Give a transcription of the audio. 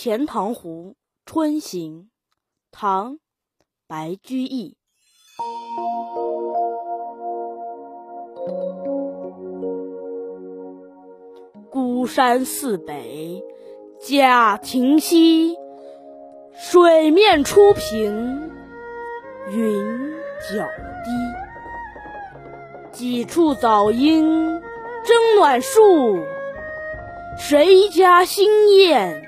钱塘湖春行》唐·白居易。孤山寺北贾亭西，水面初平云脚低。几处早莺争暖树，谁家新燕